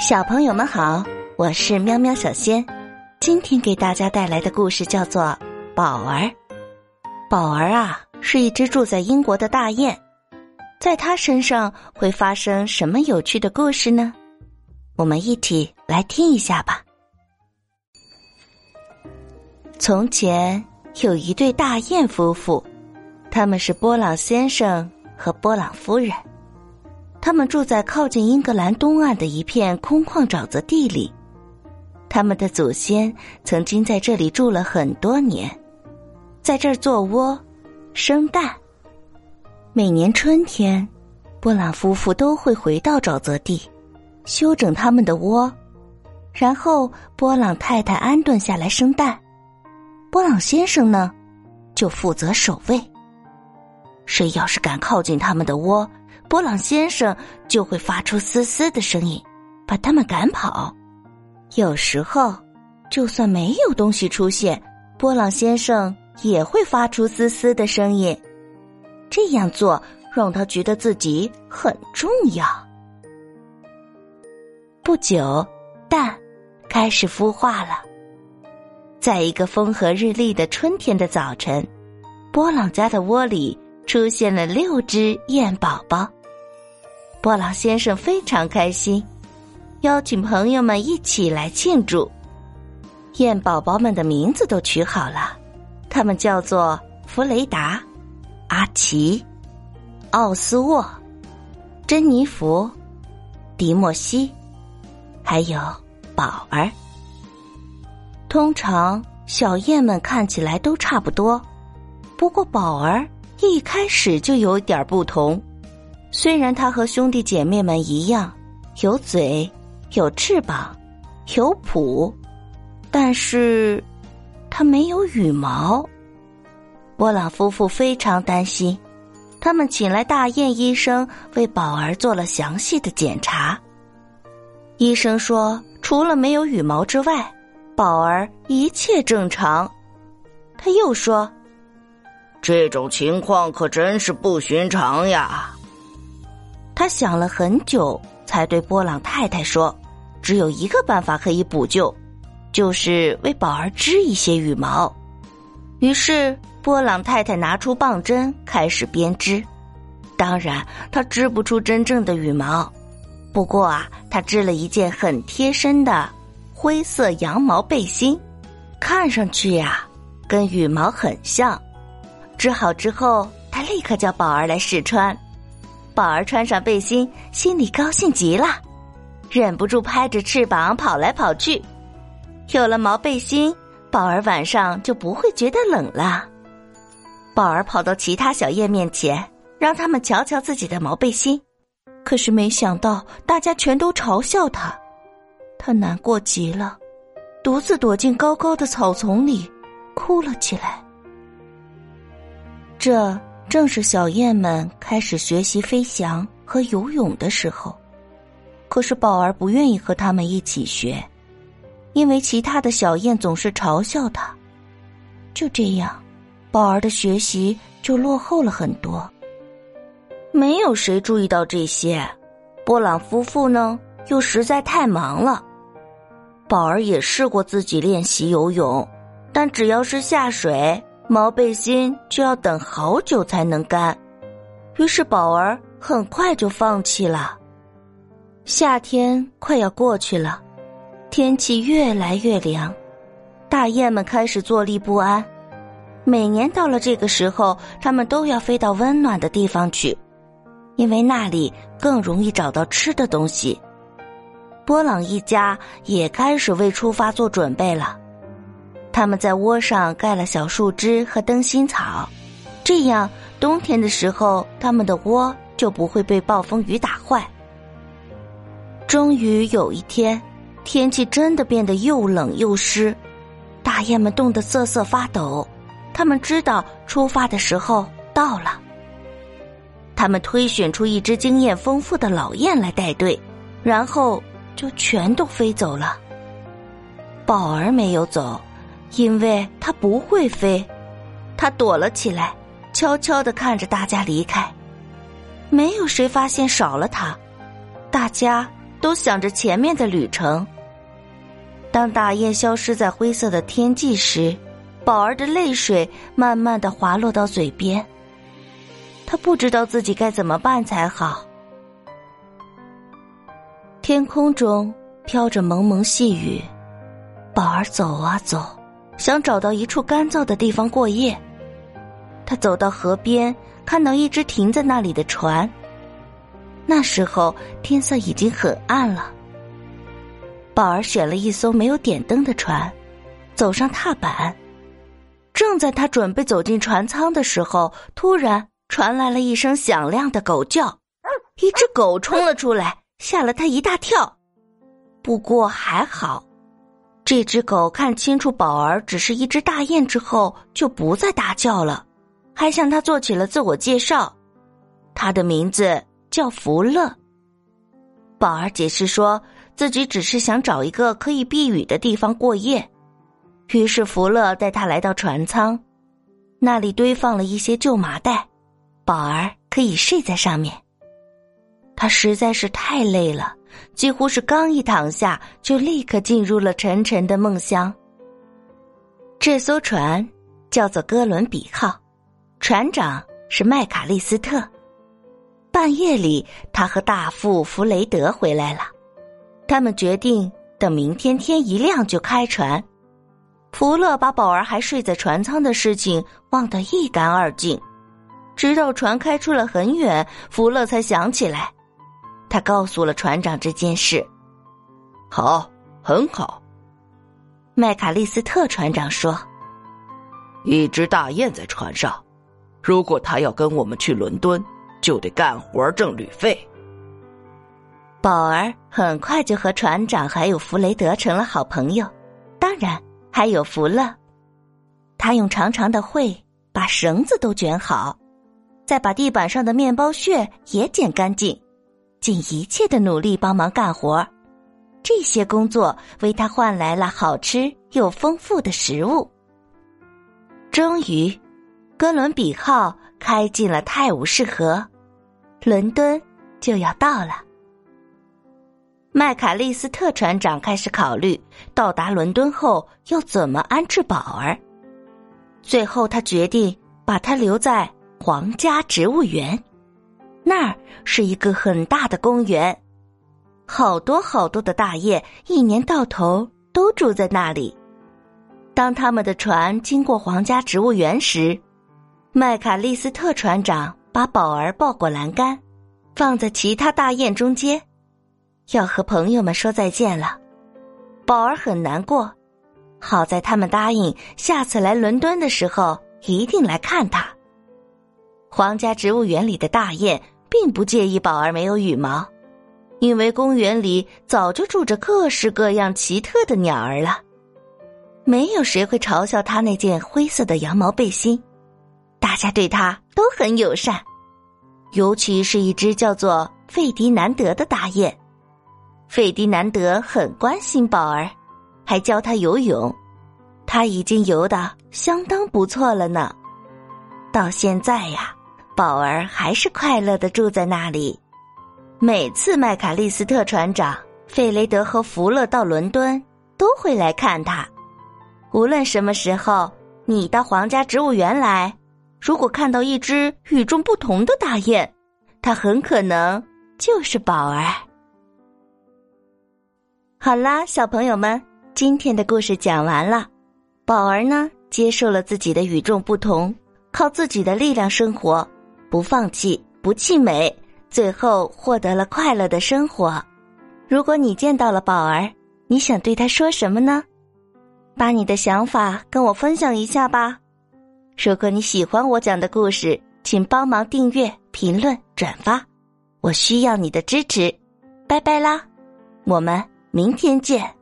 小朋友们好，我是喵喵小仙。今天给大家带来的故事叫做《宝儿》。宝儿啊，是一只住在英国的大雁，在它身上会发生什么有趣的故事呢？我们一起来听一下吧。从前有一对大雁夫妇，他们是波朗先生和波朗夫人。他们住在靠近英格兰东岸的一片空旷沼泽地里，他们的祖先曾经在这里住了很多年，在这儿做窝、生蛋。每年春天，波朗夫妇都会回到沼泽地，修整他们的窝，然后波朗太太安顿下来生蛋，波朗先生呢，就负责守卫。谁要是敢靠近他们的窝，波朗先生就会发出嘶嘶的声音，把他们赶跑。有时候，就算没有东西出现，波朗先生也会发出嘶嘶的声音。这样做让他觉得自己很重要。不久，蛋开始孵化了。在一个风和日丽的春天的早晨，波朗家的窝里出现了六只燕宝宝。波朗先生非常开心，邀请朋友们一起来庆祝。燕宝宝们的名字都取好了，他们叫做弗雷达、阿奇、奥斯沃、珍妮弗、迪莫西，还有宝儿。通常小燕们看起来都差不多，不过宝儿一开始就有点不同。虽然它和兄弟姐妹们一样，有嘴，有翅膀，有蹼，但是它没有羽毛。波朗夫妇非常担心，他们请来大雁医生为宝儿做了详细的检查。医生说，除了没有羽毛之外，宝儿一切正常。他又说，这种情况可真是不寻常呀。他想了很久，才对波朗太太说：“只有一个办法可以补救，就是为宝儿织一些羽毛。”于是波朗太太拿出棒针开始编织。当然，他织不出真正的羽毛，不过啊，他织了一件很贴身的灰色羊毛背心，看上去呀，跟羽毛很像。织好之后，他立刻叫宝儿来试穿。宝儿穿上背心，心里高兴极了，忍不住拍着翅膀跑来跑去。有了毛背心，宝儿晚上就不会觉得冷了。宝儿跑到其他小燕面前，让他们瞧瞧自己的毛背心。可是没想到，大家全都嘲笑他，他难过极了，独自躲进高高的草丛里，哭了起来。这。正是小燕们开始学习飞翔和游泳的时候，可是宝儿不愿意和他们一起学，因为其他的小燕总是嘲笑他。就这样，宝儿的学习就落后了很多。没有谁注意到这些，波朗夫妇呢又实在太忙了。宝儿也试过自己练习游泳，但只要是下水。毛背心就要等好久才能干，于是宝儿很快就放弃了。夏天快要过去了，天气越来越凉，大雁们开始坐立不安。每年到了这个时候，它们都要飞到温暖的地方去，因为那里更容易找到吃的东西。波朗一家也开始为出发做准备了。他们在窝上盖了小树枝和灯芯草，这样冬天的时候，他们的窝就不会被暴风雨打坏。终于有一天，天气真的变得又冷又湿，大雁们冻得瑟瑟发抖。他们知道出发的时候到了。他们推选出一只经验丰富的老雁来带队，然后就全都飞走了。宝儿没有走。因为他不会飞，他躲了起来，悄悄的看着大家离开。没有谁发现少了他，大家都想着前面的旅程。当大雁消失在灰色的天际时，宝儿的泪水慢慢的滑落到嘴边。他不知道自己该怎么办才好。天空中飘着蒙蒙细雨，宝儿走啊走，想找到一处干燥的地方过夜。他走到河边，看到一只停在那里的船。那时候天色已经很暗了。宝儿选了一艘没有点灯的船，走上踏板。正在他准备走进船舱的时候，突然传来了一声响亮的狗叫，一只狗冲了出来，吓了他一大跳。不过还好，这只狗看清楚宝儿只是一只大雁之后，就不再大叫了，还向他做起了自我介绍。他的名字叫福乐。宝儿解释说。自己只是想找一个可以避雨的地方过夜，于是福乐带他来到船舱，那里堆放了一些旧麻袋，宝儿可以睡在上面。他实在是太累了，几乎是刚一躺下就立刻进入了沉沉的梦乡。这艘船叫做哥伦比号，船长是麦卡利斯特。半夜里，他和大副弗雷德回来了。他们决定等明天天一亮就开船。福乐把宝儿还睡在船舱的事情忘得一干二净，直到船开出了很远，福乐才想起来。他告诉了船长这件事。好，很好。麦卡利斯特船长说：“一只大雁在船上，如果他要跟我们去伦敦，就得干活挣旅费。”宝儿很快就和船长还有弗雷德成了好朋友，当然还有福乐。他用长长的喙把绳子都卷好，再把地板上的面包屑也捡干净，尽一切的努力帮忙干活。这些工作为他换来了好吃又丰富的食物。终于，哥伦比号开进了泰晤士河，伦敦就要到了。麦卡利斯特船长开始考虑到达伦敦后要怎么安置宝儿。最后，他决定把他留在皇家植物园，那儿是一个很大的公园，好多好多的大雁一年到头都住在那里。当他们的船经过皇家植物园时，麦卡利斯特船长把宝儿抱过栏杆，放在其他大雁中间。要和朋友们说再见了，宝儿很难过。好在他们答应下次来伦敦的时候一定来看他。皇家植物园里的大雁并不介意宝儿没有羽毛，因为公园里早就住着各式各样奇特的鸟儿了。没有谁会嘲笑他那件灰色的羊毛背心，大家对他都很友善，尤其是一只叫做费迪南德的大雁。费迪南德很关心宝儿，还教他游泳。他已经游的相当不错了呢。到现在呀，宝儿还是快乐的住在那里。每次麦卡利斯特船长、费雷德和福勒到伦敦，都会来看他。无论什么时候你到皇家植物园来，如果看到一只与众不同的大雁，它很可能就是宝儿。好啦，小朋友们，今天的故事讲完了。宝儿呢，接受了自己的与众不同，靠自己的力量生活，不放弃，不气馁，最后获得了快乐的生活。如果你见到了宝儿，你想对他说什么呢？把你的想法跟我分享一下吧。如果你喜欢我讲的故事，请帮忙订阅、评论、转发，我需要你的支持。拜拜啦，我们。明天见。